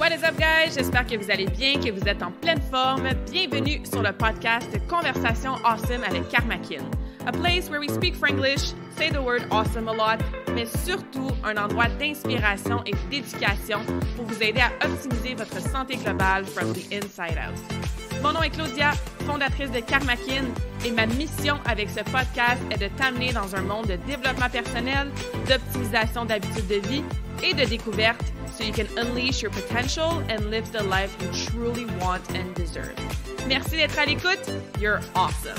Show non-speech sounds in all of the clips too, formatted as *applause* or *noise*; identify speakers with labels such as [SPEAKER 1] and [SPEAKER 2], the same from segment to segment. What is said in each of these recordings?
[SPEAKER 1] What is up, guys? J'espère que vous allez bien, que vous êtes en pleine forme. Bienvenue sur le podcast Conversation Awesome avec Karmakin. A place where we speak Franglish, say the word awesome a lot, mais surtout un endroit d'inspiration et d'éducation pour vous aider à optimiser votre santé globale from the inside out. Mon nom est Claudia, fondatrice de Karmakin, et ma mission avec ce podcast est de t'amener dans un monde de développement personnel, d'optimisation d'habitudes de vie et de découverte so you can unleash your potential and live the life you truly want and deserve. Merci d'être à l'écoute. You're awesome.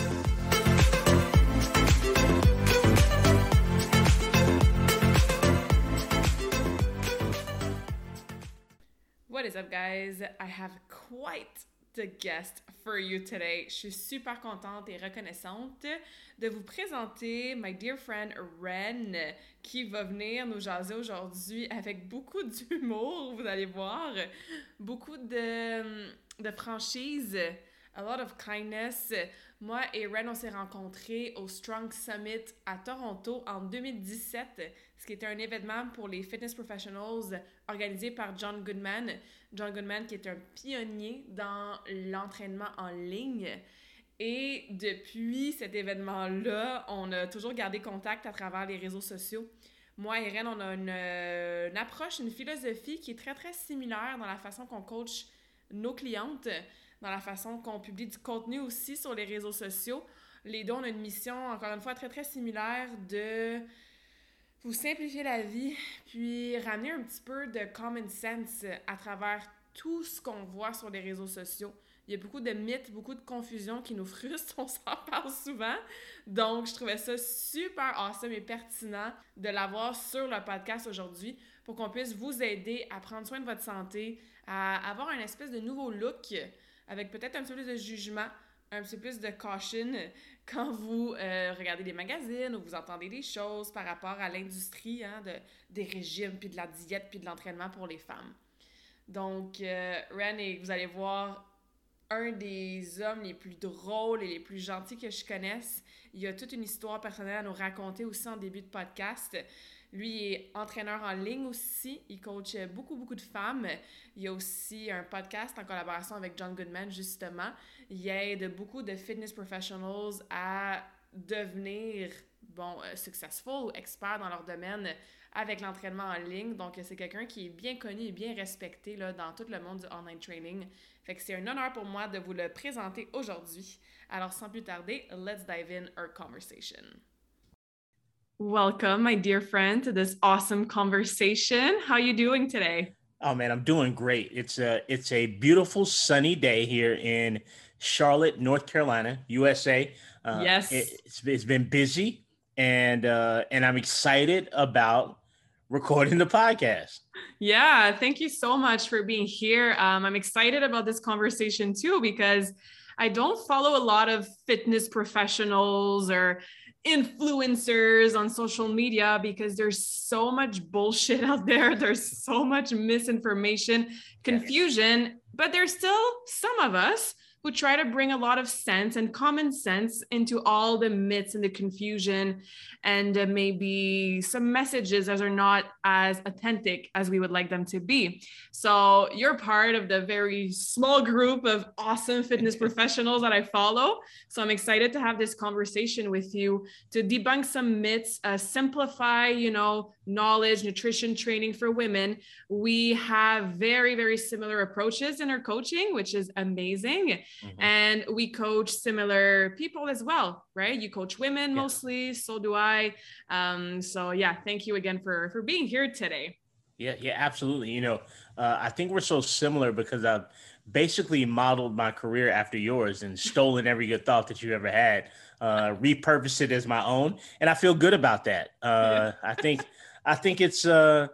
[SPEAKER 1] What is up, guys? I have quite the guest for you today. Je suis super contente et reconnaissante de vous présenter my dear friend Ren qui va venir nous jaser aujourd'hui avec beaucoup d'humour, vous allez voir, beaucoup de, de franchise, a lot of kindness. Moi et Ren, on s'est rencontrés au Strong Summit à Toronto en 2017, ce qui était un événement pour les fitness professionals organisé par John Goodman. John Goodman qui est un pionnier dans l'entraînement en ligne. Et depuis cet événement-là, on a toujours gardé contact à travers les réseaux sociaux. Moi et Ren, on a une, une approche, une philosophie qui est très, très similaire dans la façon qu'on coach nos clientes, dans la façon qu'on publie du contenu aussi sur les réseaux sociaux. Les deux, on a une mission, encore une fois, très, très similaire de vous simplifier la vie, puis ramener un petit peu de common sense à travers tout ce qu'on voit sur les réseaux sociaux. Il y a beaucoup de mythes, beaucoup de confusion qui nous frustrent, *laughs* on s'en parle souvent. Donc, je trouvais ça super awesome et pertinent de l'avoir sur le podcast aujourd'hui pour qu'on puisse vous aider à prendre soin de votre santé, à avoir un espèce de nouveau look avec peut-être un petit peu plus de jugement, un petit peu plus de caution quand vous euh, regardez des magazines ou vous entendez des choses par rapport à l'industrie hein, de, des régimes, puis de la diète, puis de l'entraînement pour les femmes. Donc, euh, Ren, vous allez voir un des hommes les plus drôles et les plus gentils que je connaisse. Il a toute une histoire personnelle à nous raconter aussi en début de podcast. Lui est entraîneur en ligne aussi. Il coach beaucoup, beaucoup de femmes. Il y a aussi un podcast en collaboration avec John Goodman, justement. Il aide beaucoup de fitness professionals à devenir, bon, euh, successful ou experts dans leur domaine avec l'entraînement en ligne. Donc, c'est quelqu'un qui est bien connu et bien respecté là, dans tout le monde du online training. Fait que c'est un honneur pour moi de vous le présenter aujourd'hui. Alors, sans plus tarder, let's dive in our conversation. Welcome, my dear friend, to this awesome conversation. How are you doing today?
[SPEAKER 2] Oh man, I'm doing great. It's a it's a beautiful sunny day here in Charlotte, North Carolina, USA.
[SPEAKER 1] Uh, yes,
[SPEAKER 2] it, it's, it's been busy, and uh, and I'm excited about recording the podcast.
[SPEAKER 1] Yeah, thank you so much for being here. Um, I'm excited about this conversation too because I don't follow a lot of fitness professionals or influencers on social media because there's so much bullshit *laughs* out there. There's so much misinformation, confusion, yes. but there's still some of us who try to bring a lot of sense and common sense into all the myths and the confusion and uh, maybe some messages that are not as authentic as we would like them to be. So you're part of the very small group of awesome fitness *laughs* professionals that I follow. So I'm excited to have this conversation with you to debunk some myths, uh, simplify, you know, knowledge, nutrition training for women. We have very, very similar approaches in our coaching, which is amazing. Mm-hmm. And we coach similar people as well, right? You coach women yeah. mostly, so do I. Um, so yeah, thank you again for for being here today.
[SPEAKER 2] Yeah, yeah, absolutely. You know, uh, I think we're so similar because I've basically modeled my career after yours and *laughs* stolen every good thought that you ever had, uh, repurposed it as my own, and I feel good about that. Uh, I think I think it's uh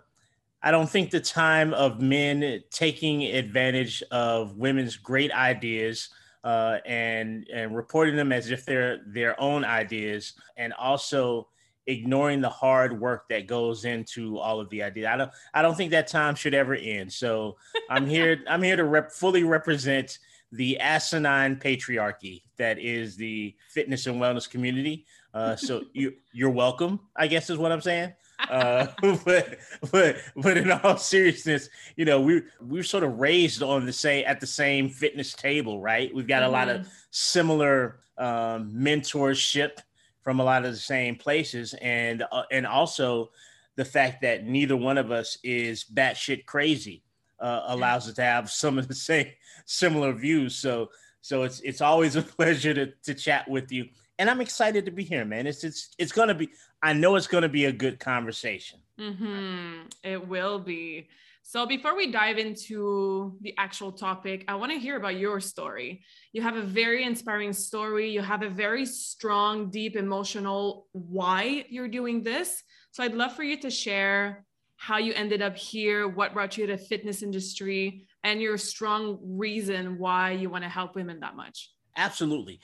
[SPEAKER 2] I don't think the time of men taking advantage of women's great ideas uh, and and reporting them as if they're their own ideas, and also ignoring the hard work that goes into all of the ideas. I don't I don't think that time should ever end. So *laughs* I'm here I'm here to rep, fully represent the asinine patriarchy that is the fitness and wellness community. Uh, so *laughs* you you're welcome, I guess is what I'm saying. Uh, *laughs* but but but in all seriousness, you know, we we are sort of raised on the same at the same fitness table, right? We've got mm-hmm. a lot of mm-hmm. similar um, mentorship from a lot of the same places, and uh, and also the fact that neither one of us is batshit crazy uh, allows us to have some of the same similar views. So so it's it's always a *laughs* pleasure to to chat with you, and I'm excited to be here, man. It's it's it's gonna be. I know it's gonna be a good conversation.
[SPEAKER 1] Mm-hmm. It will be. So before we dive into the actual topic, I want to hear about your story. You have a very inspiring story. You have a very strong, deep emotional why you're doing this. So I'd love for you to share how you ended up here, what brought you to the fitness industry, and your strong reason why you want to help women that much.
[SPEAKER 2] Absolutely.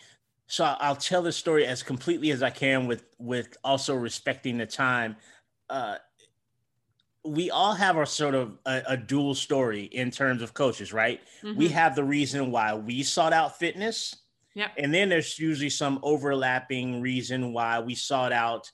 [SPEAKER 2] So I'll tell the story as completely as I can with with also respecting the time. Uh, we all have our sort of a, a, dual story in terms of coaches, right? Mm-hmm. We have the reason why we sought out fitness.
[SPEAKER 1] Yeah.
[SPEAKER 2] And then there's usually some overlapping reason why we sought out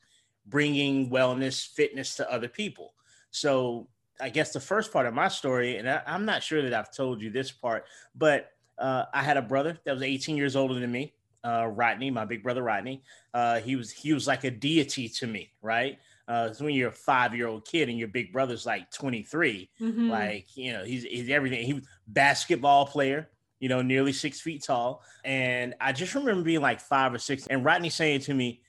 [SPEAKER 2] bringing wellness, fitness to other people. So I guess the first part of my story, and I, am not sure that I've told you this part, but uh, I had a brother that was 18 years older than me, uh, Rodney, my big brother Rodney. Uh, he was he was like a deity to me, right? Uh, so when you're a five year old kid and your big brother's like 23, mm-hmm. like you know he's he's everything. He was basketball player, you know, nearly six feet tall, and I just remember being like five or six, and Rodney saying to me,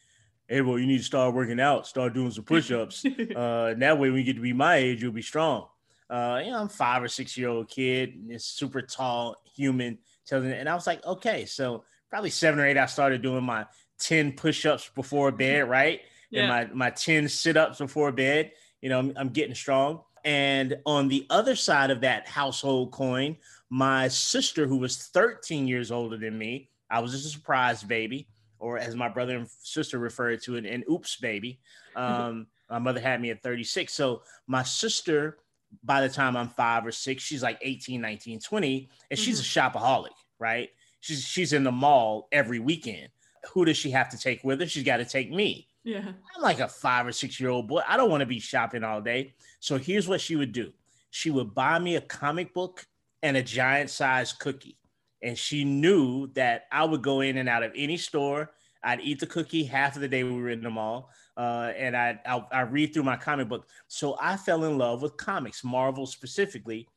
[SPEAKER 2] hey, well, you need to start working out, start doing some push-ups. *laughs* uh, that way, when you get to be my age, you'll be strong. Uh, you know, I'm five or six year old kid, this super tall human, telling, and I was like, okay, so probably seven or eight, I started doing my 10 push-ups before bed, right? Yeah. And my, my 10 sit-ups before bed. You know, I'm, I'm getting strong. And on the other side of that household coin, my sister, who was 13 years older than me, I was just a surprise baby or as my brother and sister referred to it, an oops baby. Um, my mother had me at 36. So my sister, by the time I'm five or six, she's like 18, 19, 20, and mm-hmm. she's a mm-hmm. shopaholic, right? She's she's in the mall every weekend. Who does she have to take with her? She's got to take me.
[SPEAKER 1] Yeah.
[SPEAKER 2] I'm like a five or six year old boy. I don't want to be shopping all day. So here's what she would do. She would buy me a comic book and a giant size cookie and she knew that I would go in and out of any store. I'd eat the cookie half of the day we were in the mall, uh, and I'd, i i read through my comic book. So I fell in love with comics, Marvel specifically,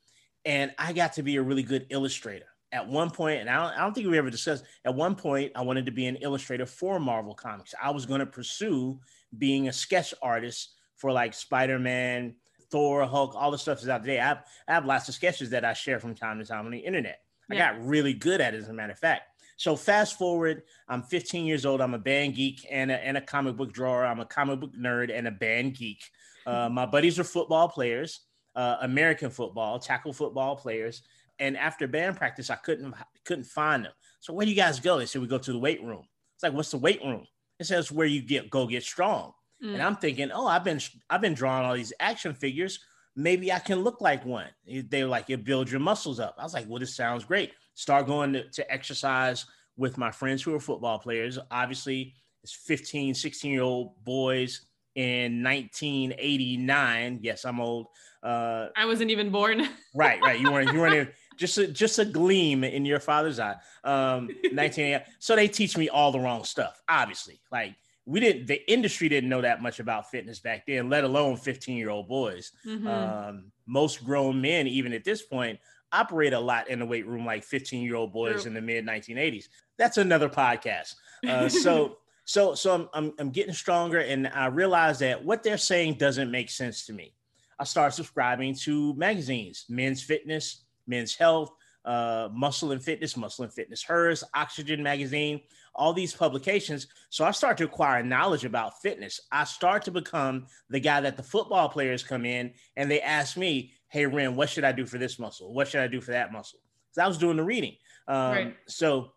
[SPEAKER 2] and I got to be a really good illustrator. At one point, and I don't, I don't think we ever discussed. At one point, I wanted to be an illustrator for Marvel comics. I was going to pursue being a sketch artist for like Spider Man, Thor, Hulk, all the stuff is out today. I have, I have lots of sketches that I share from time to time on the internet. I got really good at it, as a matter of fact. So fast forward, I'm 15 years old. I'm a band geek and a, and a comic book drawer. I'm a comic book nerd and a band geek. Uh, my buddies are football players, uh, American football, tackle football players. And after band practice, I couldn't couldn't find them. So where do you guys go? They said we go to the weight room. It's like, what's the weight room? It says where you get go get strong. Mm. And I'm thinking, oh, I've been I've been drawing all these action figures maybe I can look like one. They were like, it builds your muscles up. I was like, well, this sounds great. Start going to, to exercise with my friends who are football players. Obviously, it's 15, 16 year old boys in 1989. Yes, I'm old. Uh,
[SPEAKER 1] I wasn't even born.
[SPEAKER 2] right, right. You weren't. You weren't. Even, *laughs* just a, just a gleam in your father's eye. Um, *laughs* 19. so they teach me all the wrong stuff. Obviously, like we didn't the industry didn't know that much about fitness back then let alone 15 year old boys mm-hmm. um, most grown men even at this point operate a lot in the weight room like 15 year old boys True. in the mid 1980s that's another podcast *laughs* uh, so so so I'm, I'm, I'm getting stronger and i realize that what they're saying doesn't make sense to me i start subscribing to magazines men's fitness men's health uh, muscle and fitness muscle and fitness hers oxygen magazine all these publications. So I start to acquire knowledge about fitness. I start to become the guy that the football players come in and they ask me, Hey, Ren, what should I do for this muscle? What should I do for that muscle? So I was doing the reading. Um, right. So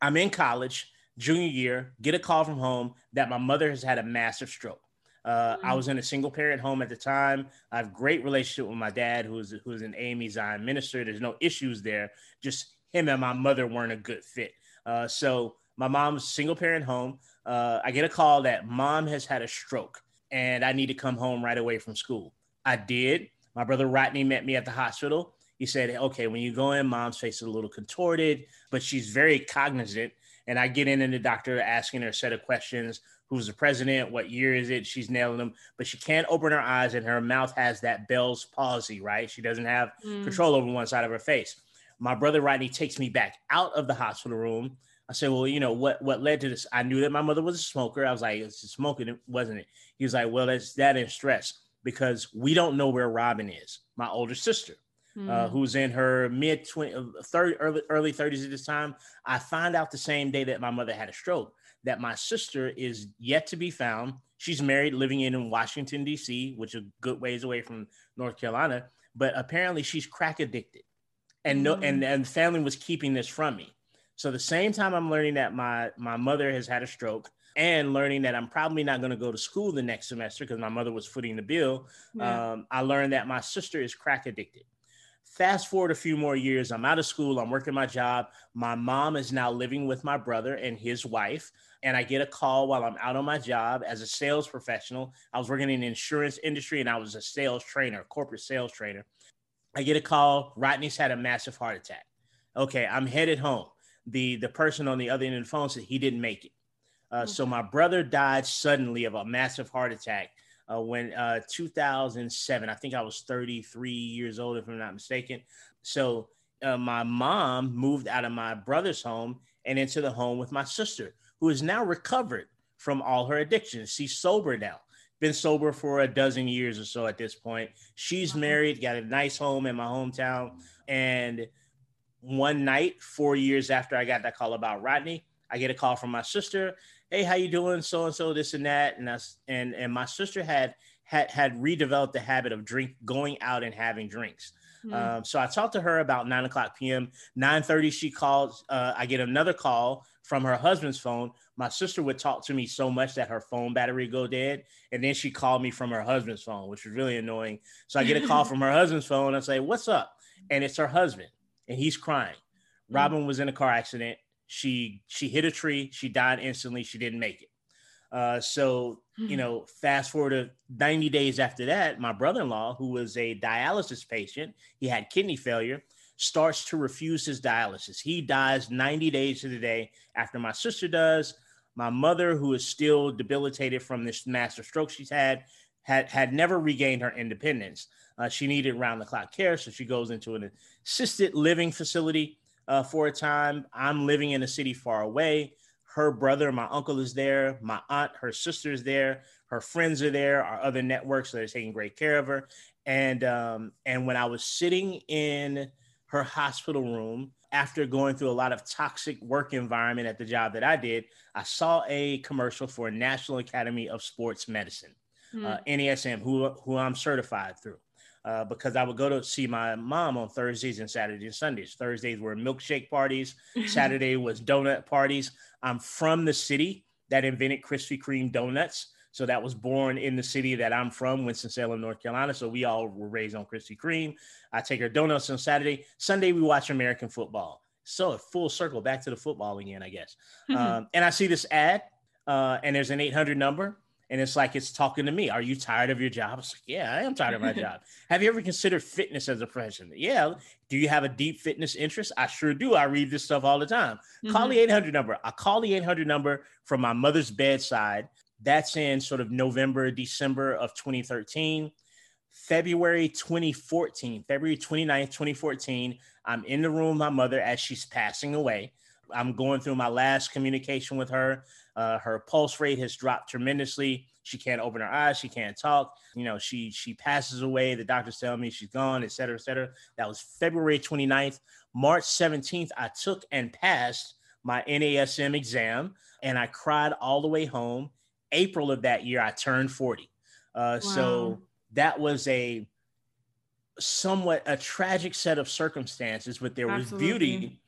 [SPEAKER 2] I'm in college, junior year, get a call from home that my mother has had a massive stroke. Uh, mm-hmm. I was in a single parent home at the time. I have great relationship with my dad, who's who's an AME Zion minister. There's no issues there. Just him and my mother weren't a good fit. Uh, so my mom's single parent home. Uh, I get a call that mom has had a stroke. and I need to come home right away from school. I did. My brother Rodney met me at the hospital. He said, okay, when you go in, mom's face is a little contorted, but she's very cognizant. And I get in and the doctor asking her a set of questions. Who's the president? What year is it? She's nailing them, but she can't open her eyes and her mouth has that Bell's palsy, right? She doesn't have mm. control over one side of her face. My brother Rodney takes me back out of the hospital room. I said, well, you know, what what led to this? I knew that my mother was a smoker. I was like, it's smoking, wasn't it? He was like, well, that's that is stress because we don't know where Robin is, my older sister, mm. uh, who's in her mid 20, uh, 30, early, early 30s at this time. I find out the same day that my mother had a stroke that my sister is yet to be found. She's married, living in in Washington, D.C., which is a good ways away from North Carolina. But apparently she's crack addicted. And no, and, hmm. and family was keeping this from me. So the same time I'm learning that my my mother has had a stroke, and learning that I'm probably not going to go to school the next semester because my mother was footing the bill, yeah. um, I learned that my sister is crack addicted. Fast forward a few more years, I'm out of school, I'm working my job. My mom is now living with my brother and his wife. And I get a call while I'm out on my job as a sales professional. I was working in the insurance industry and I was a sales trainer, corporate sales trainer. I get a call, Rodney's had a massive heart attack. Okay, I'm headed home. The the person on the other end of the phone said he didn't make it. Uh, so my brother died suddenly of a massive heart attack uh, when uh, 2007. I think I was 33 years old, if I'm not mistaken. So uh, my mom moved out of my brother's home and into the home with my sister, who is now recovered from all her addictions. She's sober now. Been sober for a dozen years or so at this point. She's married, got a nice home in my hometown. And one night, four years after I got that call about Rodney, I get a call from my sister hey, how you doing? So and so, this and that, and us, and and my sister had had had redeveloped the habit of drink going out and having drinks. Mm. Um, so I talked to her about nine o'clock p.m. Nine thirty, she calls. Uh, I get another call from her husband's phone. My sister would talk to me so much that her phone battery go dead, and then she called me from her husband's phone, which was really annoying. So I get a call *laughs* from her husband's phone. I say, "What's up?" And it's her husband, and he's crying. Mm. Robin was in a car accident she she hit a tree. She died instantly. She didn't make it. Uh, so you *sighs* know, fast forward to 90 days after that, my brother-in-law, who was a dialysis patient, he had kidney failure, starts to refuse his dialysis. He dies 90 days to the day after my sister does. My mother, who is still debilitated from this massive stroke she's had, had had never regained her independence. Uh, she needed round-the-clock care, so she goes into an assisted living facility uh, for a time. I'm living in a city far away. Her brother, my uncle is there. My aunt, her sister is there. Her friends are there. Our other networks that are taking great care of her. And um, and when I was sitting in her hospital room after going through a lot of toxic work environment at the job that I did, I saw a commercial for National Academy of Sports Medicine, mm. uh, NASM, who who I'm certified through uh, because I would go to see my mom on Thursdays and Saturdays and Sundays. Thursdays were milkshake parties, *laughs* Saturday was donut parties. I'm from the city that invented Krispy Kreme donuts. So that was born in the city that I'm from, Winston-Salem, North Carolina. So we all were raised on Krispy Kreme. I take her donuts on Saturday. Sunday, we watch American football. So a full circle back to the football again, I guess. *laughs* Um, and I see this ad, uh, and there's an 800 number and it's like it's talking to me. Are you tired of your job? Like, yeah, I am tired of my *laughs* job. Have you ever considered fitness as a profession? Yeah. Do you have a deep fitness interest? I sure do. I read this stuff all the time. Mm-hmm. Call the 800 number. I call the 800 number from my mother's bedside. That's in sort of November, December of 2013. February 2014, February 29th, 2014, I'm in the room with my mother as she's passing away. I'm going through my last communication with her. Uh, her pulse rate has dropped tremendously. She can't open her eyes. She can't talk. You know, she she passes away. The doctors tell me she's gone, et cetera, et cetera. That was February 29th. March 17th, I took and passed my NASM exam, and I cried all the way home. April of that year, I turned 40. Uh, wow. So that was a somewhat a tragic set of circumstances, but there Absolutely. was beauty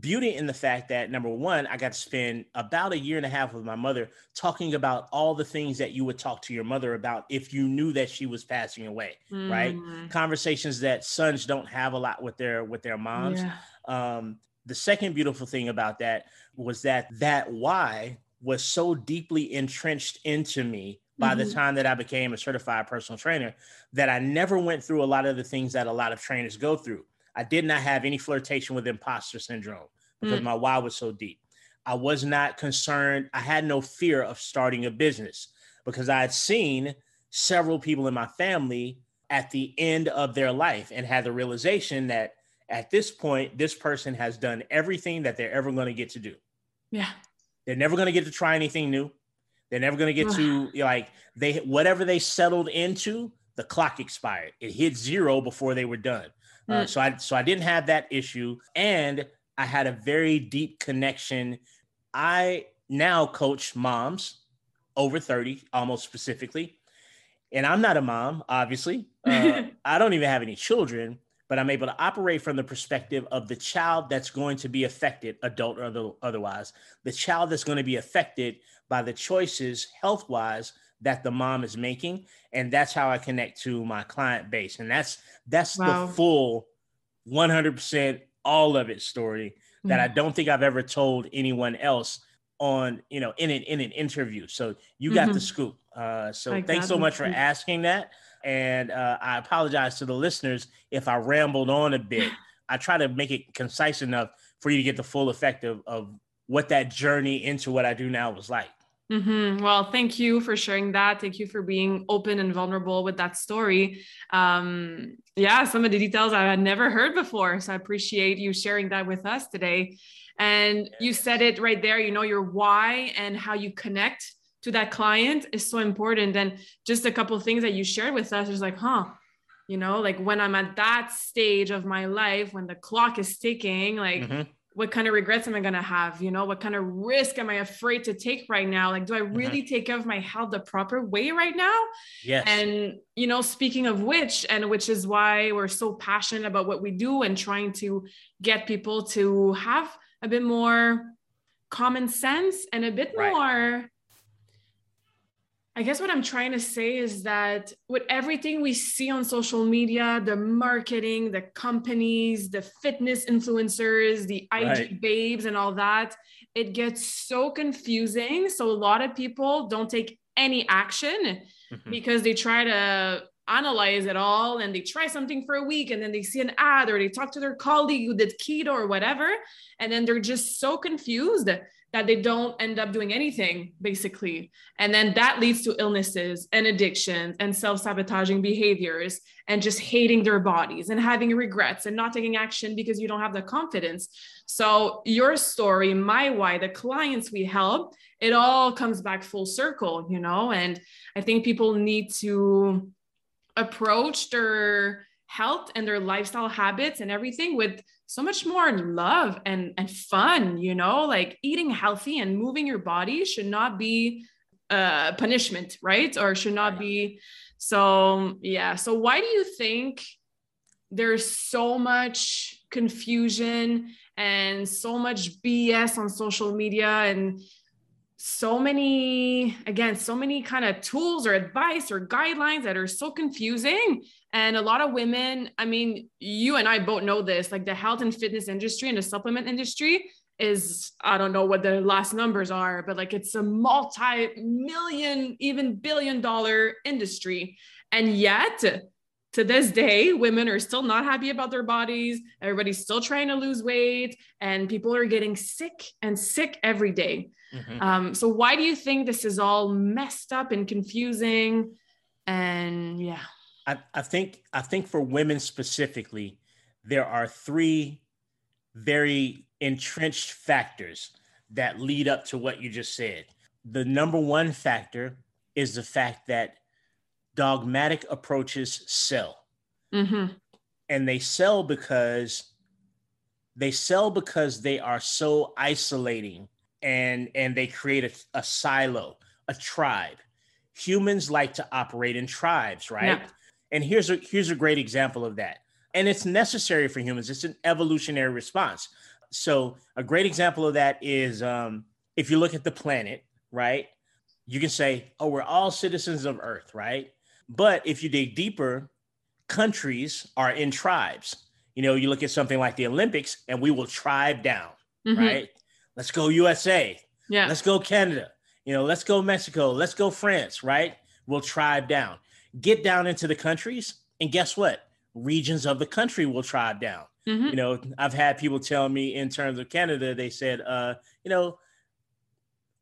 [SPEAKER 2] beauty in the fact that number one, I got to spend about a year and a half with my mother talking about all the things that you would talk to your mother about if you knew that she was passing away, mm. right? Conversations that sons don't have a lot with their with their moms. Yeah. Um, the second beautiful thing about that was that that why was so deeply entrenched into me by mm-hmm. the time that I became a certified personal trainer that I never went through a lot of the things that a lot of trainers go through. I did not have any flirtation with imposter syndrome because mm. my why was so deep. I was not concerned. I had no fear of starting a business because I had seen several people in my family at the end of their life and had the realization that at this point, this person has done everything that they're ever going to get to do.
[SPEAKER 1] Yeah.
[SPEAKER 2] They're never going to get to try anything new. They're never going to get to like they whatever they settled into, the clock expired. It hit zero before they were done. Mm. Uh, so I so I didn't have that issue, and I had a very deep connection. I now coach moms over 30, almost specifically. And I'm not a mom, obviously. Uh, *laughs* I don't even have any children, but I'm able to operate from the perspective of the child that's going to be affected, adult or otherwise, the child that's going to be affected by the choices health wise that the mom is making. And that's how I connect to my client base. And that's that's wow. the full 100% all of it story mm-hmm. that I mm. don't think I've ever told anyone else on you know in an in an interview so you got mm-hmm. the scoop uh so I thanks so much for asking that and uh, I apologize to the listeners if I rambled on a bit. *laughs* I try to make it concise enough for you to get the full effect of, of what that journey into what I do now was like.
[SPEAKER 1] Mm-hmm. Well, thank you for sharing that. Thank you for being open and vulnerable with that story. Um, yeah, some of the details I had never heard before. So I appreciate you sharing that with us today. And you said it right there, you know, your why and how you connect to that client is so important. And just a couple things that you shared with us is like, huh, you know, like when I'm at that stage of my life, when the clock is ticking, like mm-hmm. what kind of regrets am I going to have? You know, what kind of risk am I afraid to take right now? Like, do I mm-hmm. really mm-hmm. take care of my health the proper way right now?
[SPEAKER 2] Yes.
[SPEAKER 1] And, you know, speaking of which, and which is why we're so passionate about what we do and trying to get people to have a bit more common sense and a bit right. more I guess what I'm trying to say is that with everything we see on social media, the marketing, the companies, the fitness influencers, the IG right. babes, and all that, it gets so confusing. So a lot of people don't take any action mm-hmm. because they try to analyze it all and they try something for a week and then they see an ad or they talk to their colleague who did keto or whatever. And then they're just so confused that they don't end up doing anything basically. And then that leads to illnesses and addictions and self-sabotaging behaviors and just hating their bodies and having regrets and not taking action because you don't have the confidence. So your story my why the clients we help it all comes back full circle you know? And i think people need to approach their health and their lifestyle habits and everything with so much more love and and fun you know? Like eating healthy and moving your body should not be a punishment right? Or should not be. So yeah. So why do you think there's so much confusion and so much bs on social media and so many again so many kind of tools or advice or guidelines that are so confusing and a lot of women i mean you and i both know this like the health and fitness industry and the supplement industry is i don't know what the last numbers are but like it's a multi-million even billion dollar industry and yet to this day, women are still not happy about their bodies. Everybody's still trying to lose weight, and people are getting sick and sick every day. Mm-hmm. Um, so, why do you think this is all messed up and confusing? And yeah,
[SPEAKER 2] I, I think I think for women specifically, there are three very entrenched factors that lead up to what you just said. The number one factor is the fact that dogmatic approaches sell. Mm-hmm. And they sell because they sell because they are so isolating and and they create a, a silo, a tribe. Humans like to operate in tribes, right? Yeah. And here's a here's a great example of that. And it's necessary for humans. It's an evolutionary response. So a great example of that is um, if you look at the planet, right? You can say, "Oh, we're all citizens of Earth," right? But if you dig deeper, countries are in tribes. You know, you look at something like the Olympics and we will tribe down, mm-hmm. right? Let's go USA.
[SPEAKER 1] Yeah.
[SPEAKER 2] Let's go Canada. You know, let's go Mexico. Let's go France, right? We'll tribe down. Get down into the countries, and guess what? Regions of the country will tribe down.
[SPEAKER 1] Mhm.
[SPEAKER 2] You know, I've had people tell me in terms of Canada, they said, uh, you know,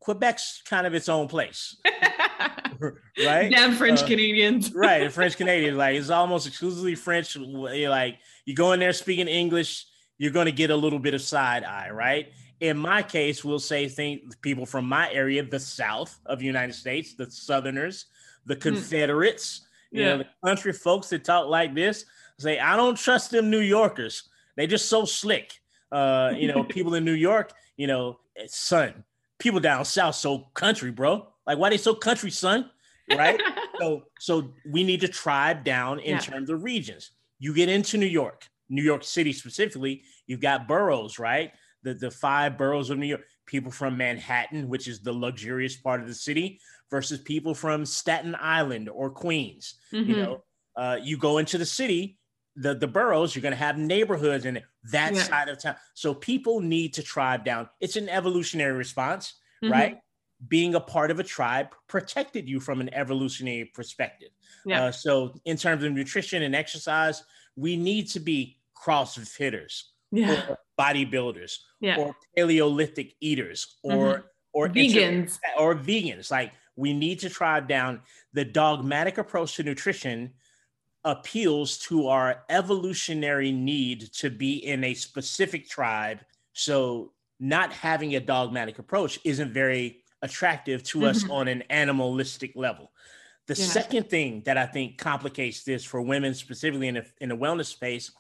[SPEAKER 2] Quebec's kind of its own place, *laughs* right?
[SPEAKER 1] Damn French
[SPEAKER 2] Uh,
[SPEAKER 1] Canadians. *laughs*
[SPEAKER 2] right, *laughs* French Canadians. like it's almost exclusively French. Like you go in there speaking English, you're going to get a little bit of side eye, right? In my case, we'll say think people from my area, the South of the United States, the Southerners, the Confederates, you know, the country folks that talk like this. Say, I don't trust them New Yorkers. They just so slick. Uh, you know, *laughs* people in New York, you know, son, people down south so country, bro. Like, why they so country, son? Right? *laughs* so so we need to tribe down in
[SPEAKER 1] Yeah.
[SPEAKER 2] terms of regions. You get into New York, New York City specifically, you've got boroughs, right? The the five boroughs of New York. People from Manhattan, which is the luxurious part of the city, versus people from Staten Island or Queens. You
[SPEAKER 1] Mhm.
[SPEAKER 2] know, uh, you go into the city, the the boroughs, you're going to have neighborhoods in that
[SPEAKER 1] Yeah.
[SPEAKER 2] side of town. So people need to tribe down. It's an evolutionary response,
[SPEAKER 1] Mhm.
[SPEAKER 2] right? Being a part of a tribe protected you from an evolutionary perspective.
[SPEAKER 1] Yeah.
[SPEAKER 2] Uh, so, in terms of nutrition and exercise, we need to be CrossFitters,
[SPEAKER 1] yeah.
[SPEAKER 2] or bodybuilders,
[SPEAKER 1] Yeah.
[SPEAKER 2] or Paleolithic eaters, or or inter-
[SPEAKER 1] Vegans.
[SPEAKER 2] or vegans. Like we need to try down. The dogmatic approach to nutrition appeals to our evolutionary need to be in a specific tribe. So not having a dogmatic approach isn't very attractive to us
[SPEAKER 1] Mhm.
[SPEAKER 2] on an animalistic level. The
[SPEAKER 1] Yeah.
[SPEAKER 2] second thing that I think complicates this for women, specifically in a, in a wellness space,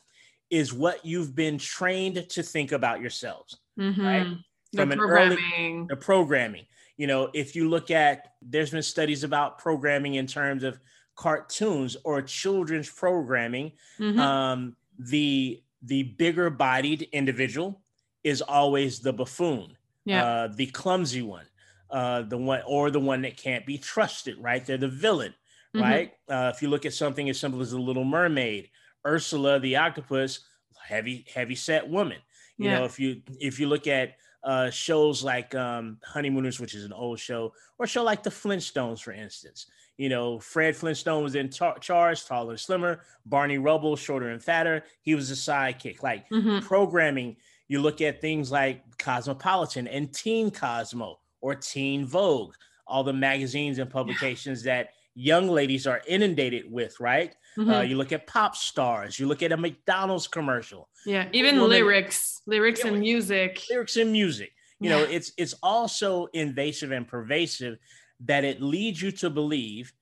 [SPEAKER 2] is what you've been trained to think about yourselves
[SPEAKER 1] Mhm. The
[SPEAKER 2] From an early- the programming. You know, if you look at, there's been studies about programming in terms of cartoons or children's programming.
[SPEAKER 1] Mhm.
[SPEAKER 2] Um, the the bigger bodied individual is always the buffoon,
[SPEAKER 1] yeah.
[SPEAKER 2] uh, the clumsy one, uh, the one or the one that can't be trusted. Right? They're the villain.
[SPEAKER 1] Mhm.
[SPEAKER 2] Right? Uh, if you look at something as simple as the Little Mermaid, Ursula the octopus, heavy heavy set woman. You
[SPEAKER 1] Yeah.
[SPEAKER 2] know, if you if you look at uh, shows like um, Honeymooners, which is an old show, or a show like The Flintstones, for instance. You know, Fred Flintstone was in tar- charge, taller and slimmer. Barney Rubble, shorter and fatter. He was a sidekick. Like
[SPEAKER 1] Mhm.
[SPEAKER 2] programming, you look at things like Cosmopolitan and Teen Cosmo or Teen Vogue, all the magazines and publications that young ladies are inundated with, right? Uh,
[SPEAKER 1] Mhm.
[SPEAKER 2] you look at pop stars, you look at a McDonald's commercial,
[SPEAKER 1] yeah. Even
[SPEAKER 2] woman-
[SPEAKER 1] lyrics, lyrics
[SPEAKER 2] Yeah,
[SPEAKER 1] and
[SPEAKER 2] well,
[SPEAKER 1] music.
[SPEAKER 2] lyrics and music. You know, it's it's also invasive and pervasive that it leads you to believe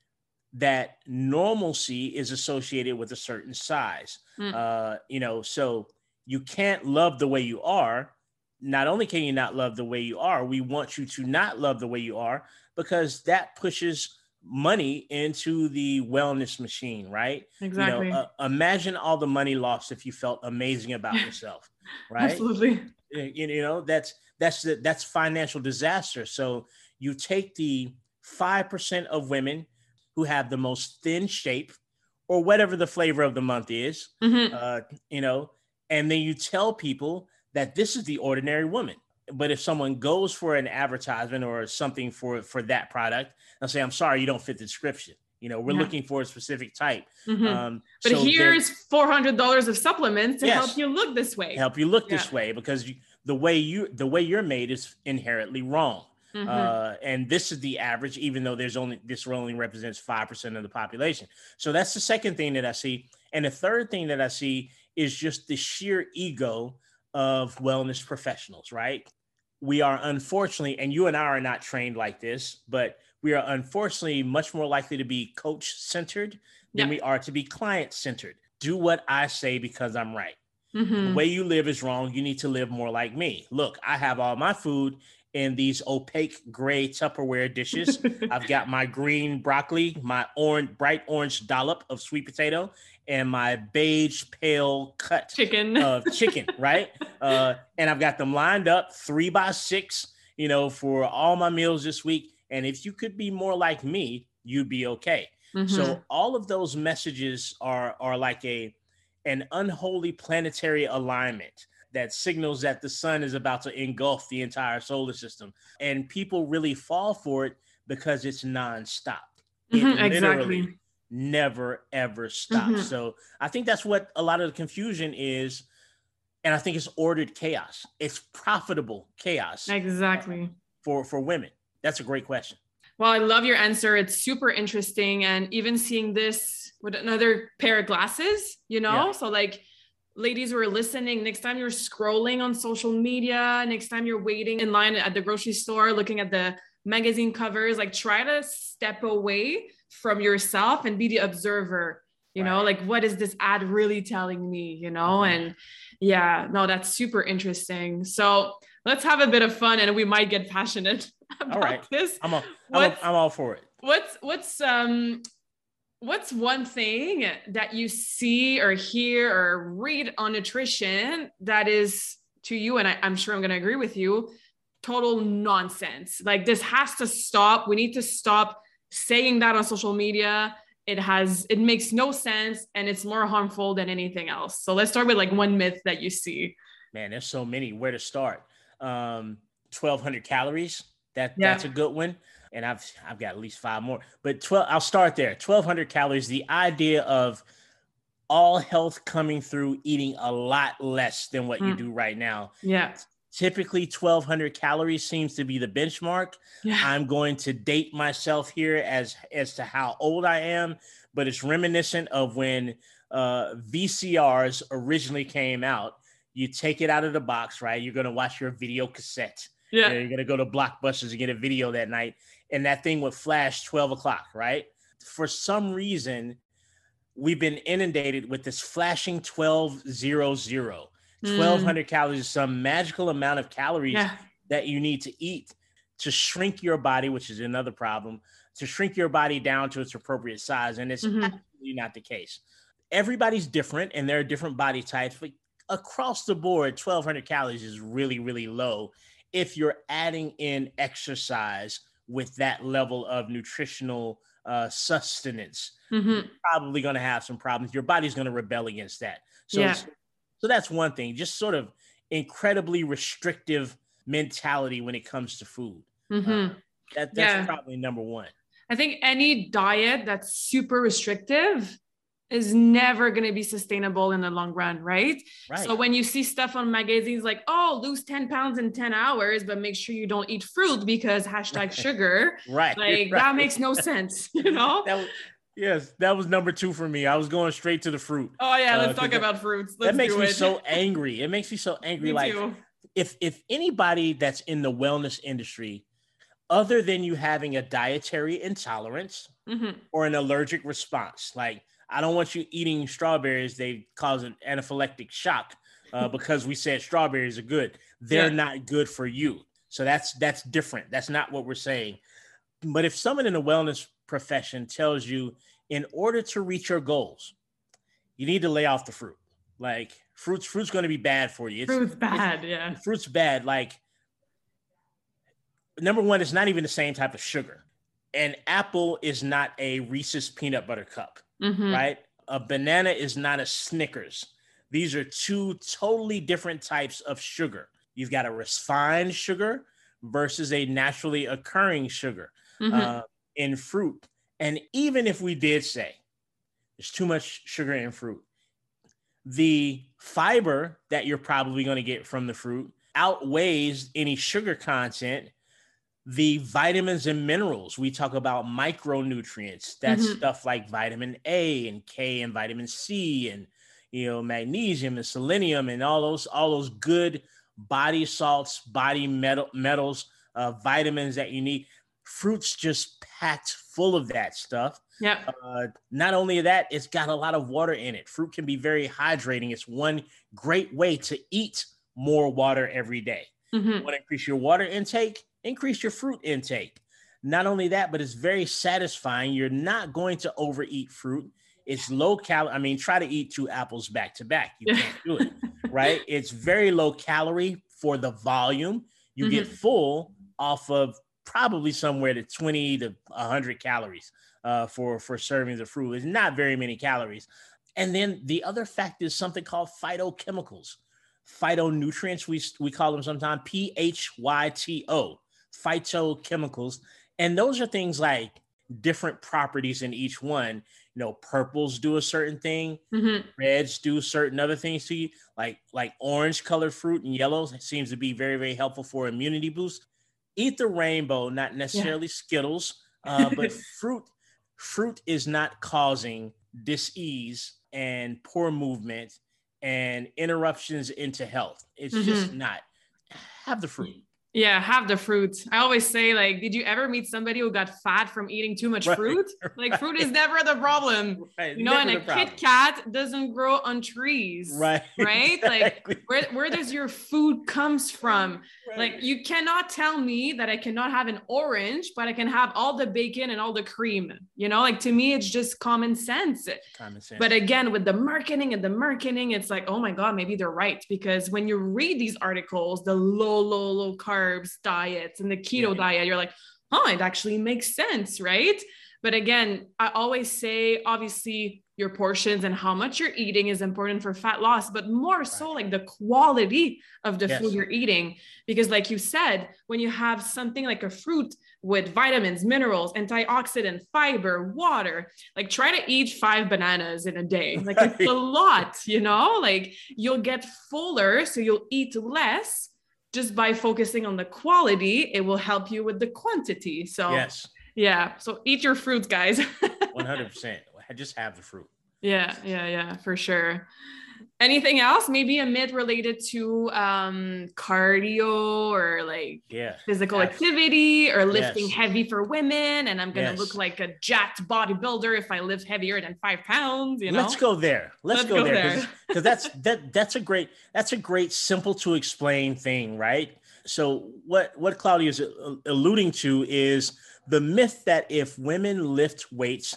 [SPEAKER 2] that normalcy is associated with a certain size.
[SPEAKER 1] Mm.
[SPEAKER 2] Uh, you know, so you can't love the way you are. Not only can you not love the way you are, we want you to not love the way you are because that pushes money into the wellness machine, right?
[SPEAKER 1] Exactly.
[SPEAKER 2] You know, uh, imagine all the money lost if you felt amazing about *laughs* yourself, right?
[SPEAKER 1] Absolutely.
[SPEAKER 2] You you know that's that's the, that's financial disaster so you take the 5% of women who have the most thin shape or whatever the flavor of the month is
[SPEAKER 1] Mhm.
[SPEAKER 2] uh, you know and then you tell people that this is the ordinary woman but if someone goes for an advertisement or something for for that product they'll say i'm sorry you don't fit the description you know we're
[SPEAKER 1] Yeah.
[SPEAKER 2] looking for a specific type
[SPEAKER 1] Mhm.
[SPEAKER 2] um
[SPEAKER 1] but
[SPEAKER 2] so
[SPEAKER 1] here's four hundred dollars of supplements to
[SPEAKER 2] Yes.
[SPEAKER 1] help you look this way.
[SPEAKER 2] help you look this way because you, the way you the way you're made is inherently wrong.
[SPEAKER 1] Mhm.
[SPEAKER 2] Uh, and this is the average, even though there's only this only represents five percent of the population. So that's the second thing that I see, and the third thing that I see is just the sheer ego of wellness professionals. Right? We are unfortunately, and you and I are not trained like this, but we are unfortunately much more likely to be coach centered than
[SPEAKER 1] Yeah.
[SPEAKER 2] we are to be client centered. Do what I say because I'm right the
[SPEAKER 1] Mhm.
[SPEAKER 2] way you live is wrong. You need to live more like me. Look, I have all my food in these opaque gray Tupperware dishes. *laughs* I've got my green broccoli, my orange, bright orange dollop of sweet potato, and my beige pale cut
[SPEAKER 1] Chicken.
[SPEAKER 2] of chicken, *laughs* right? Uh, and I've got them lined up three by six, you know, for all my meals this week. And if you could be more like me, you'd be okay.
[SPEAKER 1] Mhm.
[SPEAKER 2] So all of those messages are are like a an unholy planetary alignment that signals that the sun is about to engulf the entire solar system. And people really fall for it because it's nonstop. It mm-hmm, exactly. never ever stops. Mm-hmm. So I think that's what a lot of the confusion is. And I think it's ordered chaos. It's profitable chaos.
[SPEAKER 1] Exactly.
[SPEAKER 2] For for women. That's a great question.
[SPEAKER 1] Well, I love your answer. It's super interesting. And even seeing this with another pair of glasses, you know? Yeah. So, like, ladies who are listening, next time you're scrolling on social media, next time you're waiting in line at the grocery store, looking at the magazine covers, like, try to step away from yourself and be the observer. You right. know, like, what is this ad really telling me? You know, mm-hmm. and yeah, no, that's super interesting. So, let's have a bit of fun and we might get passionate *laughs* about all right. this.
[SPEAKER 2] I'm, a, I'm, a, I'm all for it.
[SPEAKER 1] What's what's um what's one thing that you see or hear or read on nutrition that is to you and I, i'm sure i'm going to agree with you total nonsense? Like this has to stop. We need to stop saying that on social media. It has it makes no sense and it's more harmful than anything else. So let's start with like one myth that you see.
[SPEAKER 2] Man there's so many. Where to start? Um 1200 calories? That yeah. that's a good one and I've I've got at least five more. But 12 I'll start there. 1200 calories, the idea of all health coming through eating a lot less than what mm. you do right now.
[SPEAKER 1] Yeah.
[SPEAKER 2] Typically 1200 calories seems to be the benchmark. Yeah. I'm going to date myself here as as to how old I am, but it's reminiscent of when uh, VCRs originally came out. You take it out of the box, right? You're going to watch your video cassette. Yeah. You're going to go to Blockbusters and get a video that night and that thing would flash 12 o'clock, right? For some reason, we've been inundated with this flashing 1200. 1200 mm. calories, some magical amount of calories yeah. that you need to eat to shrink your body, which is another problem, to shrink your body down to its appropriate size. And it's mm-hmm. absolutely not the case. Everybody's different and there are different body types, but across the board, 1200 calories is really, really low if you're adding in exercise with that level of nutritional uh, sustenance, mm-hmm. probably going to have some problems. Your body's going to rebel against that. So, yeah. so that's one thing. Just sort of incredibly restrictive mentality when it comes to food. Mm-hmm. Uh, that, that's yeah. probably number one.
[SPEAKER 1] I think any diet that's super restrictive is never going to be sustainable in the long run, right? right? So when you see stuff on magazines like, oh, lose 10 pounds in 10 hours, but make sure you don't eat fruit because hashtag *laughs* sugar.
[SPEAKER 2] right.
[SPEAKER 1] Like *laughs* right. that makes no sense, *laughs* you know?
[SPEAKER 2] That was, yes, that was number two for me. I was going straight to the fruit.
[SPEAKER 1] Oh yeah, let's uh, talk about fruits. Let's
[SPEAKER 2] that makes me so angry. It makes me so angry. Me like too. if if anybody that's in the wellness industry, other than you having a dietary intolerance mm-hmm. or an allergic response, like I don't want you eating strawberries. They cause an anaphylactic shock uh, *laughs* because we said strawberries are good. They're yeah. not good for you. So that's that's different. That's not what we're saying. But if someone in the wellness profession tells you in order to reach your goals, you need to lay off the fruit. Like fruits, fruit's going to be bad for you.
[SPEAKER 1] It's, fruit's bad, it's, yeah.
[SPEAKER 2] Fruit's bad. Like number one, it's not even the same type of sugar. An apple is not a Reese's peanut butter cup mm-hmm. right? A banana is not a Snickers. These are two totally different types of sugar. You've got a refined sugar versus a naturally occurring sugar mm-hmm. uh, in fruit. And even if we did say there's too much sugar in fruit, the fiber that you're probably going to get from the fruit outweighs any sugar content the vitamins and minerals. We talk about micronutrients. That's mm-hmm. stuff like vitamin A and K and vitamin C and you know magnesium and selenium and all those all those good body salts, body metal, metals, uh, vitamins that you need. Fruits just packed full of that stuff.
[SPEAKER 1] Yeah.
[SPEAKER 2] Uh, not only that, it's got a lot of water in it. Fruit can be very hydrating. It's one great way to eat more water every day. Mm-hmm. You want to increase your water intake? Increase your fruit intake. Not only that, but it's very satisfying. You're not going to overeat fruit. It's low calorie. I mean, try to eat two apples back to back. You *laughs* can't do it, right? It's very low calorie for the volume. You mm-hmm. get full off of probably somewhere to 20 to 100 calories uh, for, for servings of fruit. It's not very many calories. And then the other fact is something called phytochemicals, phytonutrients. We, we call them sometimes P H Y T O phytochemicals. And those are things like different properties in each one. You know, purples do a certain thing,
[SPEAKER 1] Mhm.
[SPEAKER 2] reds do certain other things to you, like like orange colored fruit and yellows seems to be very very helpful for immunity boost. Eat the rainbow, not necessarily Skittles, *laughs* uh, but fruit. Fruit is not causing dis-ease and poor movement and interruptions into health. It's just not. Have the fruit.
[SPEAKER 1] Yeah, have the fruit. I always say, like, did you ever meet somebody who got fat from eating too much *laughs*
[SPEAKER 2] Right,
[SPEAKER 1] fruit? *laughs* Like, fruit is never the problem. *laughs*
[SPEAKER 2] Right,
[SPEAKER 1] You know, and a
[SPEAKER 2] problem.
[SPEAKER 1] Kit Kat doesn't grow on trees.
[SPEAKER 2] Right.
[SPEAKER 1] Right? Like, Where, where does your food comes from?
[SPEAKER 2] right.
[SPEAKER 1] Like you cannot tell me that I cannot have an orange, but I can have all the bacon and all the cream. You know, like to me, it's just common sense.
[SPEAKER 2] common sense.
[SPEAKER 1] But again, with the marketing and the marketing, it's like, oh my God, maybe they're right. Because when you read these articles, the low, low, low carbs diets and the keto diet, you're like, oh, it actually makes sense, right? But again, I always say, obviously, your portions and how much you're eating is important for fat loss, but more so like the quality of the
[SPEAKER 2] Yes.
[SPEAKER 1] food you're eating. Because, like you said, when you have something like a fruit with vitamins, minerals, antioxidant, fiber, water, like try to eat five bananas in a day. Like it's a *laughs* lot, you know, like you'll get fuller, so you'll eat less just by focusing on the quality. It will help you with the quantity. So,
[SPEAKER 2] yes,
[SPEAKER 1] yeah. So eat your fruits, guys. *laughs*
[SPEAKER 2] one hundred percent. Just have the fruit.
[SPEAKER 1] yeah, yeah, yeah, for sure. Anything else? Maybe a myth related to um, cardio or like
[SPEAKER 2] Yeah.
[SPEAKER 1] physical
[SPEAKER 2] Abs-
[SPEAKER 1] activity or lifting
[SPEAKER 2] Yes.
[SPEAKER 1] heavy for women. And I'm going to
[SPEAKER 2] Yes.
[SPEAKER 1] look like a jacked bodybuilder if I lift heavier than five pounds, you know?
[SPEAKER 2] Let's go there. Let's,
[SPEAKER 1] Let's
[SPEAKER 2] go,
[SPEAKER 1] go
[SPEAKER 2] there
[SPEAKER 1] there.
[SPEAKER 2] because that's that that's a great that's a great simple to explain thing, right? So what what Claudia is uh, alluding to is the myth that if women lift weights,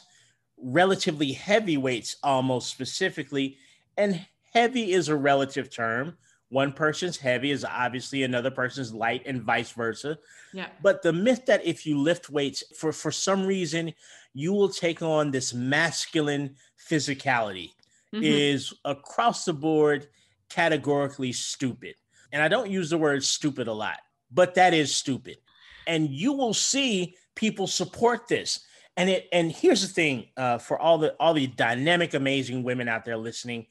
[SPEAKER 2] relatively heavy weights, almost specifically, and heavy is a relative term. One person's heavy is obviously another person's light, and vice versa.
[SPEAKER 1] Yeah.
[SPEAKER 2] But the myth that if you lift weights for for some reason you will take on this masculine physicality
[SPEAKER 1] Mhm.
[SPEAKER 2] is across the board categorically stupid. And I don't use the word stupid a lot, but that is stupid. And you will see people support this. And it and here's the thing uh, for all the all the dynamic, amazing women out there listening,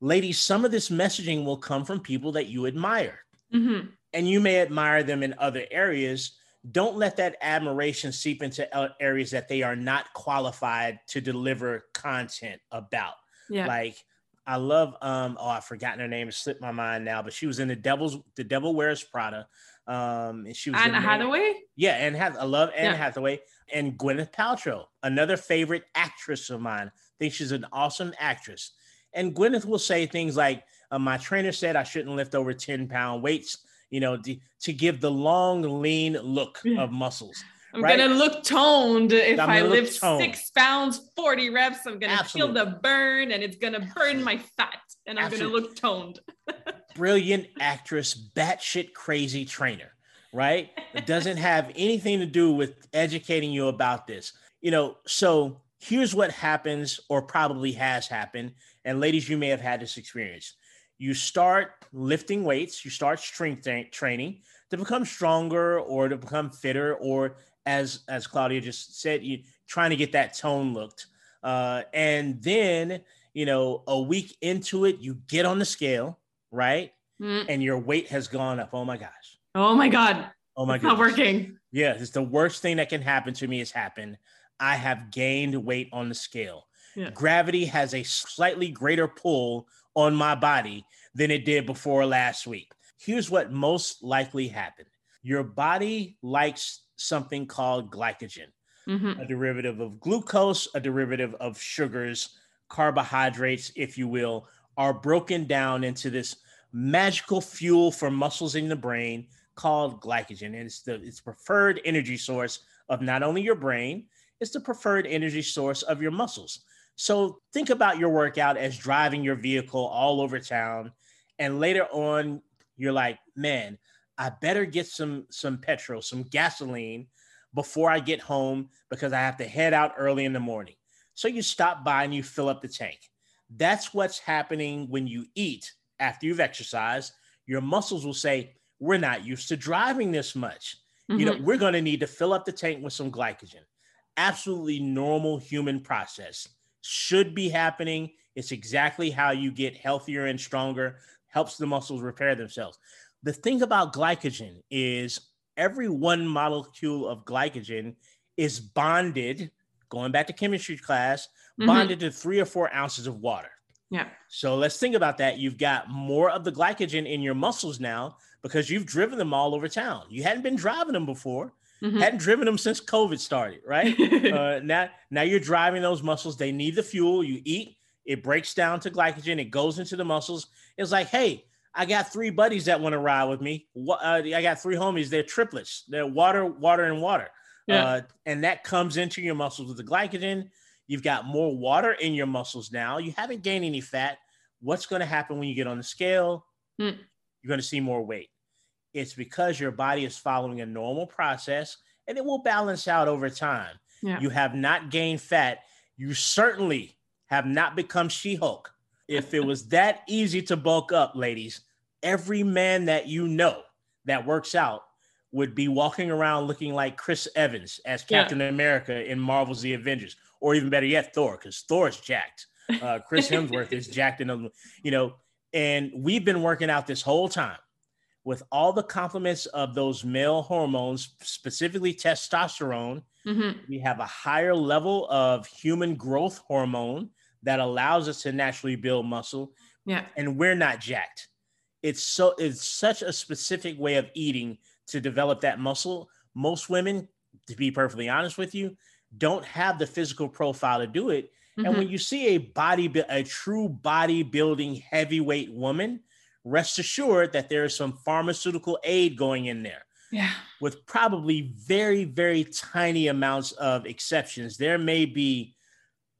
[SPEAKER 2] ladies, some of this messaging will come from people that you admire
[SPEAKER 1] Mhm.
[SPEAKER 2] and you may admire them in other areas. Don't let that admiration seep into areas that they are not qualified to deliver content about.
[SPEAKER 1] Yeah.
[SPEAKER 2] Like I love um oh I've forgotten her name, it slipped my mind now, but she was in the Devil's the Devil Wears Prada. Um and she was
[SPEAKER 1] Anne Hathaway?
[SPEAKER 2] yeah, and Hath- I love Anne
[SPEAKER 1] Yeah.
[SPEAKER 2] Hathaway and Gwyneth Paltrow, another favorite actress of mine. I think she's an awesome actress. And Gwyneth will say things like, uh, "My trainer said I shouldn't lift over ten pound weights." You know, to, to give the long, lean look of muscles.
[SPEAKER 1] I'm
[SPEAKER 2] Right.
[SPEAKER 1] gonna look toned if I lift
[SPEAKER 2] toned.
[SPEAKER 1] six pounds, 40 reps. I'm gonna feel the burn and it's gonna burn my fat and I'm
[SPEAKER 2] Absolutely.
[SPEAKER 1] gonna look toned. *laughs*
[SPEAKER 2] Brilliant actress, batshit crazy trainer. Right? It doesn't have anything to do with educating you about this. You know, so here's what happens, or probably has happened. And ladies, you may have had this experience. You start lifting weights, you start strength tra- training to become stronger or to become fitter, or as as Claudia just said, you trying to get that tone looked. Uh, and then, you know, a week into it, you get on the scale, right?
[SPEAKER 1] Mm.
[SPEAKER 2] And your weight has gone up. Oh my gosh.
[SPEAKER 1] Oh my god,
[SPEAKER 2] Oh my
[SPEAKER 1] god. not working.
[SPEAKER 2] Yeah, it's the worst thing that can happen to me has happened. I have gained weight on the scale.
[SPEAKER 1] Yeah.
[SPEAKER 2] Gravity has a slightly greater pull on my body than it did before last week. Here's what most likely happened your body likes something called glycogen,
[SPEAKER 1] Mhm.
[SPEAKER 2] a derivative of glucose, a derivative of sugars, carbohydrates, if you will, are broken down into this magical fuel for muscles in the brain called glycogen. And it's the it's preferred energy source of not only your brain, it's the preferred energy source of your muscles. So think about your workout as driving your vehicle all over town. And later on, you're like, man, I better get some some petrol, some gasoline before I get home because I have to head out early in the morning. So you stop by and you fill up the tank. That's what's happening when you eat after you've exercised. Your muscles will say, We're not used to driving this much. You know,
[SPEAKER 1] Mhm.
[SPEAKER 2] we're going to need to fill up the tank with some glycogen. absolutely normal human process. Should be happening. It's exactly how you get healthier and stronger, helps the muscles repair themselves. The thing about glycogen is every one molecule of glycogen is bonded, going back to chemistry class, mm-hmm. bonded to three or four ounces of water.
[SPEAKER 1] Yeah.
[SPEAKER 2] So let's think about that. You've got more of the glycogen in your muscles now because you've driven them all over town. You hadn't been driving them before. Mm-hmm. Hadn't driven them since COVID started, right? *laughs* uh, now, now you're driving those muscles. They need the fuel. You eat, it breaks down to glycogen. It goes into the muscles. It's like, hey, I got three buddies that want to ride with me. Uh, I got three homies. They're triplets. They're water, water, and water. Yeah. Uh, and that comes into your muscles with the glycogen. You've got more water in your muscles now. You haven't gained any fat. What's going to happen when you get on the scale? Mm. You're going to see more weight. It's because your body is following a normal process and it will balance out over time. Yeah. You have not gained fat. You certainly have not become She Hulk. If it was *laughs* that easy to bulk up, ladies, every man that you know that works out would be walking around looking like Chris Evans as Captain yeah. America in Marvel's The Avengers, or even better yet, Thor, because Thor is jacked. Uh, Chris *laughs* Hemsworth is jacked in, you know, and we've been working out this whole time with all the complements of those male hormones, specifically testosterone. Mm-hmm. We have a higher level of human growth hormone that allows us to naturally build muscle.
[SPEAKER 1] Yeah.
[SPEAKER 2] And we're not jacked. It's so it's such a specific way of eating to develop that muscle. Most women, to be perfectly honest with you, don't have the physical profile to do it. Mm-hmm. And when you see a body a true bodybuilding heavyweight woman, rest assured that there is some pharmaceutical aid going in there.
[SPEAKER 1] Yeah.
[SPEAKER 2] With probably very, very tiny amounts of exceptions. There may be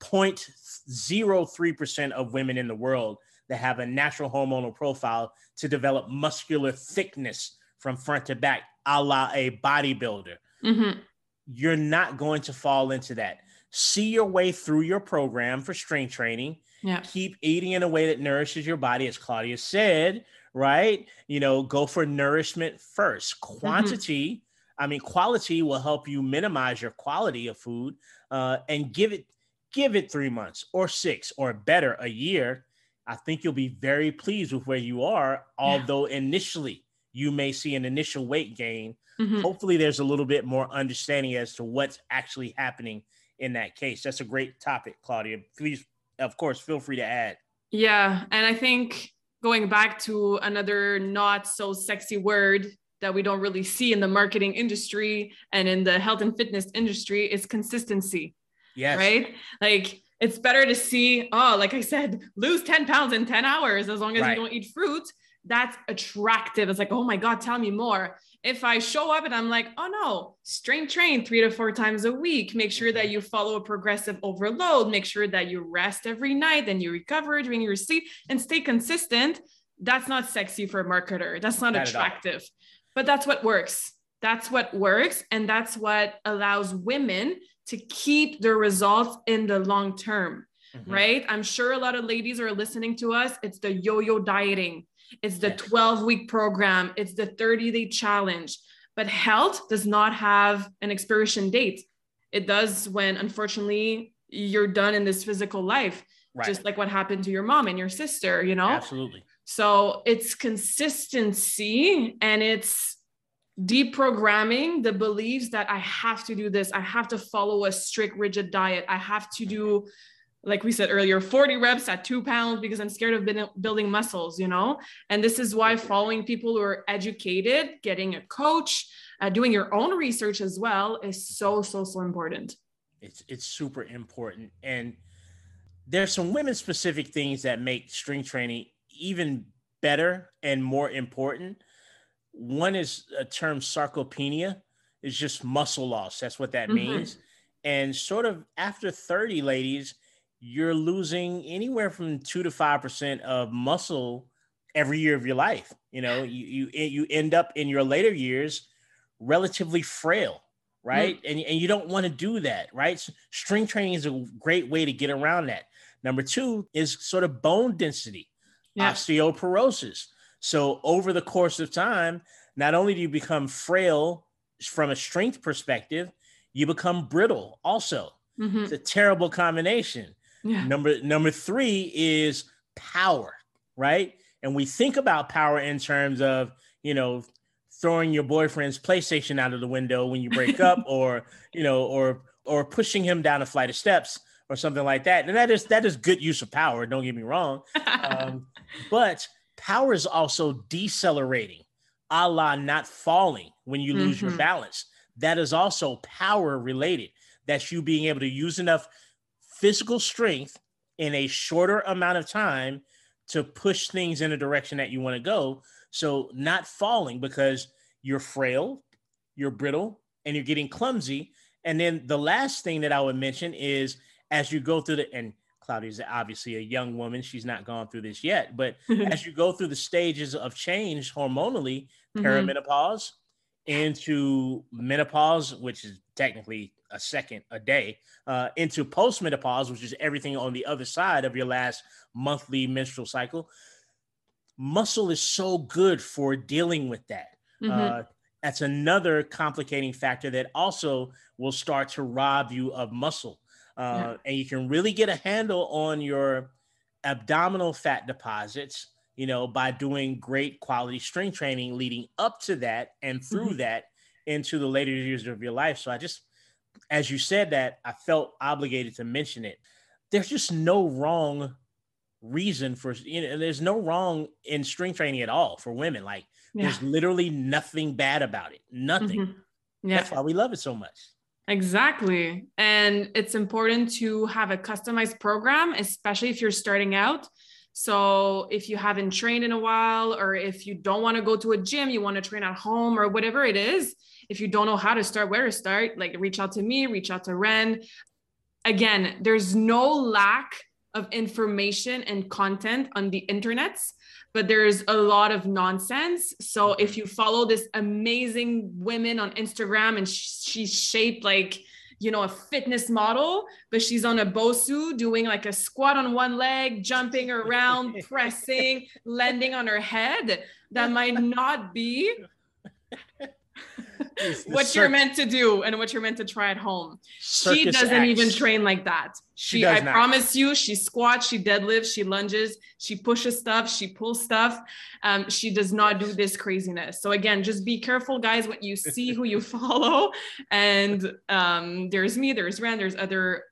[SPEAKER 2] 0.03% of women in the world that have a natural hormonal profile to develop muscular thickness from front to back, a la a bodybuilder. Mm-hmm. You're not going to fall into that. See your way through your program for strength training
[SPEAKER 1] yeah.
[SPEAKER 2] Keep eating in a way that nourishes your body, as Claudia said, right? You know, go for nourishment first. Mm-hmm. Quantity, mm-hmm. I mean, quality will help you minimize your quality of food uh, and give it give it three months or six or better a year. I think you'll be very pleased with where you are, although yeah. initially you may see an initial weight gain. Mm-hmm. Hopefully, there's a little bit more understanding as to what's actually happening in that case. That's a great topic, Claudia. Please of course, feel free to add.
[SPEAKER 1] Yeah. And I think going back to another not so sexy word that we don't really see in the marketing industry and in the health and fitness industry is consistency.
[SPEAKER 2] Yes.
[SPEAKER 1] Right? Like it's better to see, oh, like I said, lose 10 pounds in 10 hours as long as right. you don't eat fruit. That's attractive. It's like, oh my God, tell me more if I show up and I'm like, oh no, strength train three to four times a week, make sure that you follow a progressive overload, make sure that you rest every night, then you recover during your sleep and stay consistent. That's not sexy for a marketer. That's not, not attractive, but that's what works. That's what works. And that's what allows women to keep their results in the long term. Mm-hmm. Right. I'm sure a lot of ladies are listening to us. It's the yo yo dieting it's the 12 week program, it's the 30 day challenge. But health does not have an expiration date. It does when, unfortunately, you're done in this physical life, right. just like what happened to your mom and your sister, you know?
[SPEAKER 2] Absolutely.
[SPEAKER 1] So it's consistency and it's deprogramming the beliefs that I have to do this, I have to follow a strict, rigid diet, I have to do like we said earlier 40 reps at two pounds because i'm scared of building muscles you know? And this is why following people who are educated getting a coach uh, doing your own research as well is so so so important.
[SPEAKER 2] It's it's super important. And there's some women specific things that make strength training even better and more important. One is a term sarcopenia it's just muscle loss. That's what that mm-hmm. means. And sort of after 30 ladies you're losing anywhere from two to five percent of muscle every year of your life. You know, you you you end up in your later years relatively frail, right? Mm-hmm. And and you don't want to do that, right? So strength training is a great way to get around that. Number two is sort of bone density, yeah. osteoporosis. So over the course of time, not only do you become frail from a strength perspective, you become brittle also.
[SPEAKER 1] Mhm.
[SPEAKER 2] It's a terrible combination.
[SPEAKER 1] Yeah.
[SPEAKER 2] Number number three is power, right? And we think about power in terms of, you know, throwing your boyfriend's PlayStation out of the window when you break up, *laughs* or you know, or or pushing him down a flight of steps or something like that. And that is that is good use of power. Don't get me wrong. Um, *laughs* but power is also decelerating, a la not falling when you lose your
[SPEAKER 1] Mhm.
[SPEAKER 2] balance. That is also power related. That's you being able to use enough physical strength in a shorter amount of time to push things in a direction that you want to go. So not falling because you're frail, you're brittle, and you're getting clumsy. And then the last thing that I would mention is as you go through the and Claudia's obviously a young woman. She's not gone through this yet, but *laughs* as you go through the stages of change hormonally,
[SPEAKER 1] Mhm.
[SPEAKER 2] perimenopause into menopause, which is technically a second a day, uh, into postmenopause, which is everything on the other side of your last monthly menstrual cycle. Muscle is so good for dealing with that.
[SPEAKER 1] Mhm.
[SPEAKER 2] Uh, that's another complicating factor that also will start to rob you of muscle. Uh, And you can really get a handle on your abdominal fat deposits, you know, by doing great quality strength training leading up to that and through
[SPEAKER 1] Mhm.
[SPEAKER 2] that into the later years of your life. So I just, as you said that, I felt obligated to mention it. There's just no wrong reason for, you know, there's no wrong in strength training at all for women. Like,
[SPEAKER 1] yeah.
[SPEAKER 2] there's literally nothing bad about it. Nothing.
[SPEAKER 1] Mhm. Yeah.
[SPEAKER 2] That's why we love it so much.
[SPEAKER 1] Exactly. And it's important to have a customized program, especially if you're starting out. So, if you haven't trained in a while, or if you don't want to go to a gym, you want to train at home, or whatever it is, if you don't know how to start, where to start, like reach out to me, reach out to Ren. Again, there's no lack of information and content on the internet, but there's a lot of nonsense. So mm-hmm. if you follow this amazing women on Instagram and she's shaped like, you know, a fitness model, but she's on a Bosu doing like a squat on one leg, jumping around, *laughs* pressing, landing on her head, that might not be *laughs*
[SPEAKER 2] It's *laughs*
[SPEAKER 1] what you're meant to do and what you're meant to try at home. she doesn't even train like that.
[SPEAKER 2] She
[SPEAKER 1] She, I
[SPEAKER 2] not.
[SPEAKER 1] promise you, she squats, she deadlifts, she lunges, she pushes stuff, she pulls stuff. Um, she does not do this craziness. So again, just be careful, guys, what you see, who you *laughs* follow. And um, there's me, there's Rand, there's other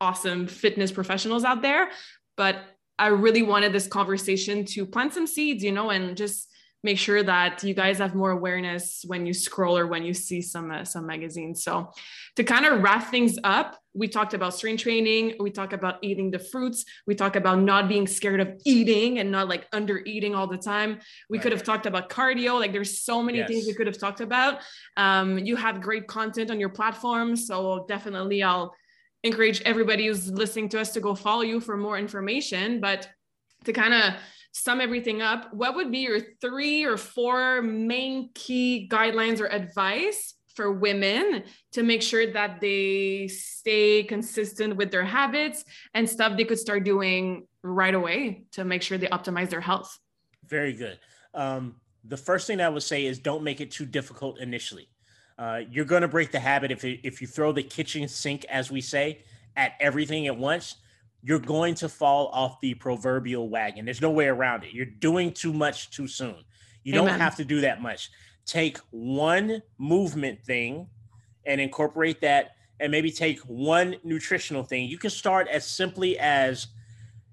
[SPEAKER 1] awesome fitness professionals out there. But I really wanted this conversation to plant some seeds, you know, and just make sure that you guys have more awareness when you scroll or when you see some uh, some magazines. So to kind of wrap things up, we talked about strength training, we talk about eating the fruits, we talk about not being scared of eating and not like under eating all the time. We could have talked about cardio, like there's so many things we could have talked about. Um, you have great content on your platform, so definitely I'll encourage everybody who's listening to us to go follow you for more information, but to kind of sum everything up, what would be your three or four main key guidelines or advice for women to make sure that they stay consistent with their habits and stuff they could start doing right away to make sure they optimize their health?
[SPEAKER 2] Very good. Um, the first thing I would say is don't make it too difficult initially. Uh, you're going to break the habit if if you throw the kitchen sink, as we say, at everything at once. You're going to fall off the proverbial wagon. There's no way around it. You're doing too much too soon. You don't have to do that much. Take one movement thing and incorporate that, and maybe take one nutritional thing. You can start as simply as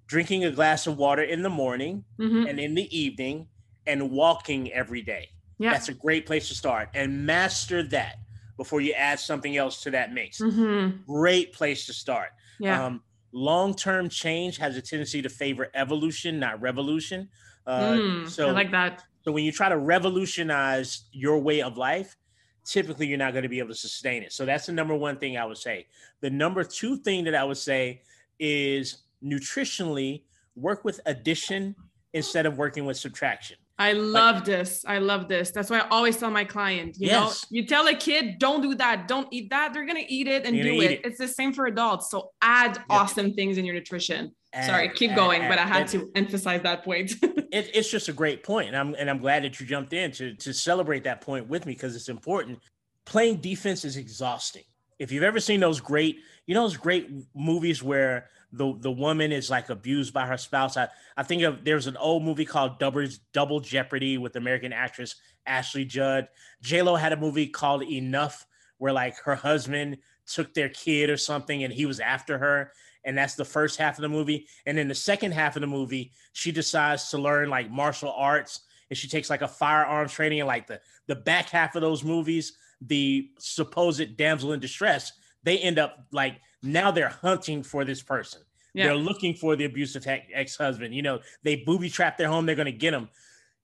[SPEAKER 2] drinking a glass of water in the morning
[SPEAKER 1] Mhm.
[SPEAKER 2] and in the evening and walking every day.
[SPEAKER 1] Yeah.
[SPEAKER 2] That's a great place to start and master that before you add something else to that mix.
[SPEAKER 1] Mhm.
[SPEAKER 2] Great place to start.
[SPEAKER 1] Yeah.
[SPEAKER 2] Um, Long term change has a tendency to favor evolution, not revolution. Uh,
[SPEAKER 1] Mm,
[SPEAKER 2] so,
[SPEAKER 1] I like that.
[SPEAKER 2] so when you try to revolutionize your way of life, typically you're not going to be able to sustain it. So that's the number one thing I would say. The number two thing that I would say is nutritionally work with addition instead of working with subtraction.
[SPEAKER 1] I love this. I love this. That's why I always tell my client, you know, you tell a kid, don't do that, don't eat that, they're gonna eat it and do it.
[SPEAKER 2] it.
[SPEAKER 1] It's the same for adults. So add awesome things in your nutrition. Sorry, keep
[SPEAKER 2] add,
[SPEAKER 1] going, but I had to emphasize that point. *laughs*
[SPEAKER 2] it, it's just a great point, and I'm and I'm glad that you jumped in to to celebrate that point with me because it's important. Playing defense is exhausting. if you've ever seen those great, you know, those great movies where the the woman is like abused by her spouse. I, I think of there's an old movie called Double Double Jeopardy with American actress Ashley Judd. J Lo had a movie called Enough where like her husband took their kid or something and he was after her and that's the first half of the movie and then the second half of the movie she decides to learn like martial arts and she takes like a firearms training and like the the back half of those movies the supposed damsel in distress they end up like now they're hunting for this person. Yeah. they're looking for the abusive ex-husband you know they booby trap their home they're going to get them.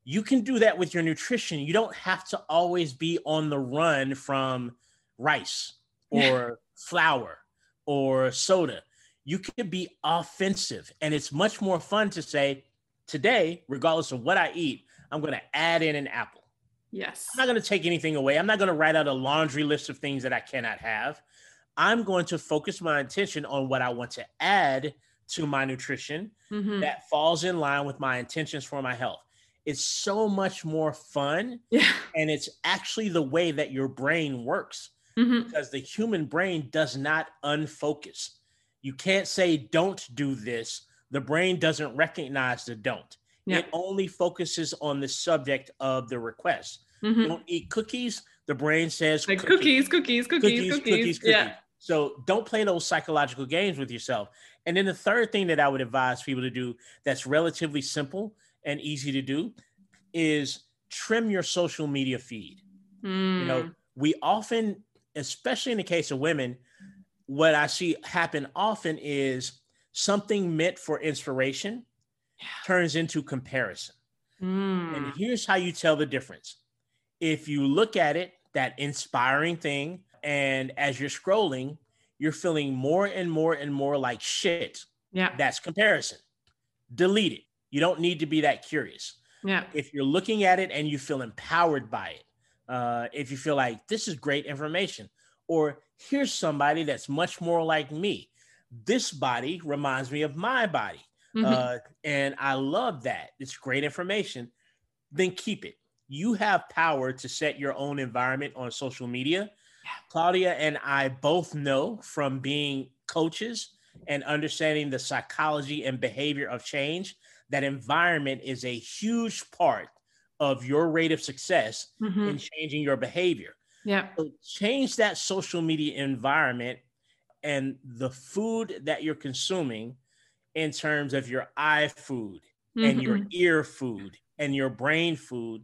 [SPEAKER 2] you can do that with your nutrition. You don't have to always be on the run from rice or flour or soda. You can be offensive and it's much more fun to say today regardless of what i eat i'm going to add in an apple.
[SPEAKER 1] Yes.
[SPEAKER 2] I'm not going to take anything away. I'm not going to write out a laundry list of things that i cannot have i'm going to focus my attention on what i want to add to my nutrition mm-hmm. that falls in line with my intentions for my health it's so much more fun
[SPEAKER 1] yeah.
[SPEAKER 2] and it's actually the way that your brain works mm-hmm. because the human brain does not unfocus you can't say don't do this. The brain doesn't recognize the don't. Yeah. It only focuses on the subject of the request. Mm-hmm. Don't eat cookies. The brain says
[SPEAKER 1] like cookies, cookies, cookies, cookies, cookies, cookies, cookies. Yeah.
[SPEAKER 2] So don't play those psychological games with yourself. And then the third thing that I would advise people to do that's relatively simple and easy to do is trim your social media feed. Mm. You know, hmm. we often, especially in the case of women, what I see happen often is something meant for inspiration yeah. turns into comparison. Mm. And here's how you tell the difference. If you look at it, that inspiring thing, and as you're scrolling, you're feeling more and more and more like shit.
[SPEAKER 1] Yeah.
[SPEAKER 2] That's comparison. Delete it. You don't need to be that curious.
[SPEAKER 1] Yeah.
[SPEAKER 2] If you're looking at it and you feel empowered by it, uh, if you feel like this is great information, or here's somebody that's much more like me. This body reminds me of my body. Mm-hmm. Uh, and I love that. It's great information. Then keep it. You have power to set your own environment on social media. Claudia and I both know from being coaches and understanding the psychology and behavior of change that environment is a huge part of your rate of success mm-hmm. in changing your behavior.
[SPEAKER 1] Yeah.
[SPEAKER 2] So change that social media environment and the food that you're consuming in terms of your eye food mm-hmm. and your mm-hmm. ear food and your brain food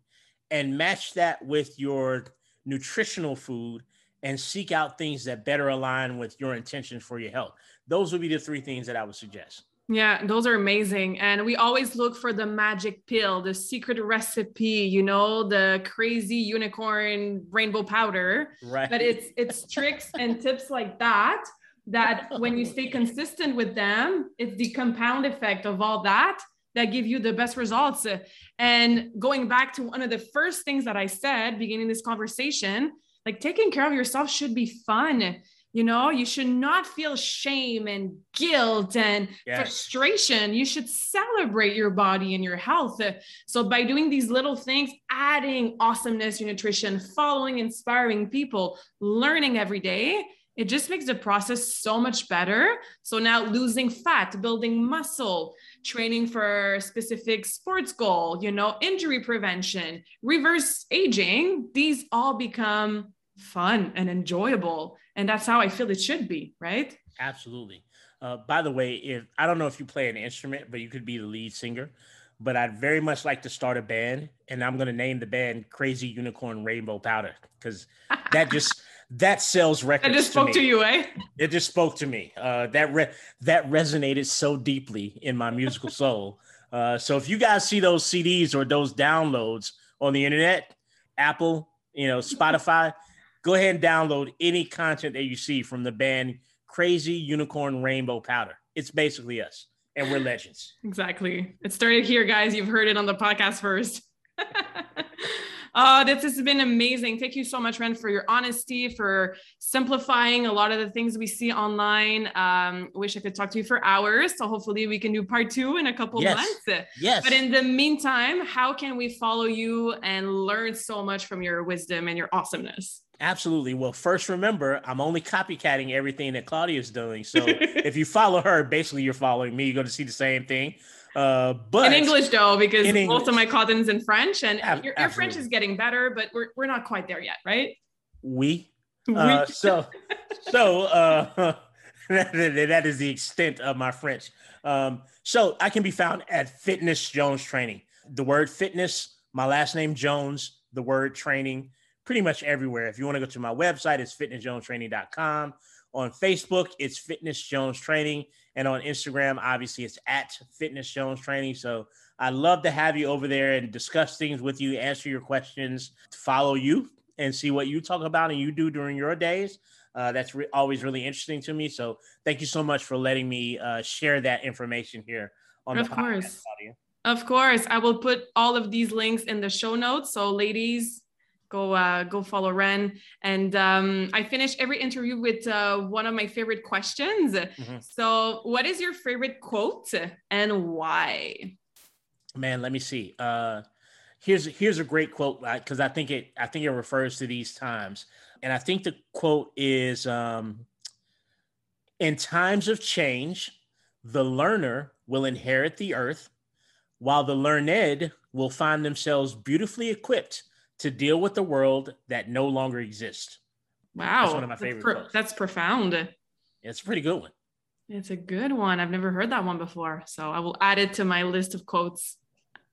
[SPEAKER 2] and match that with your nutritional food and seek out things that better align with your intentions for your health. Those would be the three things that I would suggest.
[SPEAKER 1] Yeah, those are amazing. And we always look for the magic pill, the secret recipe, you know, the crazy unicorn rainbow powder.
[SPEAKER 2] Right.
[SPEAKER 1] But it's it's *laughs* tricks and tips like that that when you stay consistent with them, it's the compound effect of all that that give you the best results. And going back to one of the first things that I said beginning this conversation, like taking care of yourself should be fun you know, you should not feel shame and guilt and yes. frustration. You should celebrate your body and your health. So, by doing these little things, adding awesomeness to nutrition, following inspiring people, learning every day, it just makes the process so much better. So, now losing fat, building muscle, training for a specific sports goal, you know, injury prevention, reverse aging, these all become fun and enjoyable. And that's how i feel it should be right?
[SPEAKER 2] Absolutely. Uh, by the way if i don't know if you play an instrument but you could be the lead singer but i'd very much like to start a band and i'm going to name the band crazy unicorn rainbow powder because that just *laughs* that sells records
[SPEAKER 1] it just spoke to,
[SPEAKER 2] to,
[SPEAKER 1] you eh?
[SPEAKER 2] It just spoke to me. Uh, that re- that resonated so deeply in my musical *laughs* soul. Uh, so if you guys see those cds or those downloads on the internet apple you know spotify go ahead and download any content that you see from the band Crazy Unicorn Rainbow Powder. It's basically us, and we're legends.
[SPEAKER 1] Exactly. It started here, guys. You've heard it on the podcast first. *laughs* Uh, this has been amazing. Thank you so much, Ren, for your honesty, for simplifying a lot of the things we see online. Um, wish I could talk to you for hours. So hopefully we can do part two in a couple
[SPEAKER 2] yes.
[SPEAKER 1] months.
[SPEAKER 2] Yes.
[SPEAKER 1] But in the meantime, how can we follow you and learn so much from your wisdom and your awesomeness?
[SPEAKER 2] Absolutely. Well, first, remember, I'm only copycatting everything that Claudia's doing. So *laughs* if you follow her, basically you're following me. You're going to see the same thing. Uh, but
[SPEAKER 1] in English, though, because most of my content's in French, and your, your, French is getting better, but we're, we're not quite there yet, right?
[SPEAKER 2] We. Oui. Uh, so, so uh, *laughs* that is the extent of my French. Um, so I can be found at Fitness Jones Training. The word fitness, my last name Jones, the word training, pretty much everywhere. If you want to go to my website, it's fitnessjonestraining.com. On Facebook, it's Fitness Jones Training. And on Instagram, obviously, it's at Fitness Jones Training. So I'd love to have you over there and discuss things with you, answer your questions, follow you, and see what you talk about and you do during your days. Uh, that's re- always really interesting to me. So thank you so much for letting me uh, share that information here on
[SPEAKER 1] of
[SPEAKER 2] the
[SPEAKER 1] course. podcast. Claudia. Of course, I will put all of these links in the show notes. So, ladies, go uh, go follow Ren. And um, I finish every interview with uh, one of my favorite questions. Mm-hmm. So, what is your favorite quote and why?
[SPEAKER 2] Man, let me see. Uh, here's here's a great quote because I think it I think it refers to these times, and I think the quote is um, in times of change, the learner will inherit the earth, while the learned will find themselves beautifully equipped to deal with the world that no longer exists.
[SPEAKER 1] Wow. That's one of my favorite that's, pro- that's profound.
[SPEAKER 2] It's a pretty good one.
[SPEAKER 1] It's a good one. I've never heard that one before. So I will add it to my list of quotes.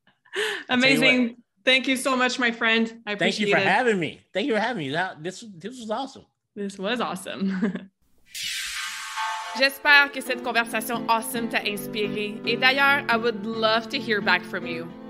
[SPEAKER 1] *laughs* Amazing. Thank you so much, my friend. I
[SPEAKER 2] appreciate
[SPEAKER 1] it.
[SPEAKER 2] Thank you for it. having me. Thank you for having me. That, this, this was awesome.
[SPEAKER 1] This was awesome. *laughs* J'espère que cette conversation awesome t'a inspiré. Et d'ailleurs, I would love to hear back from you.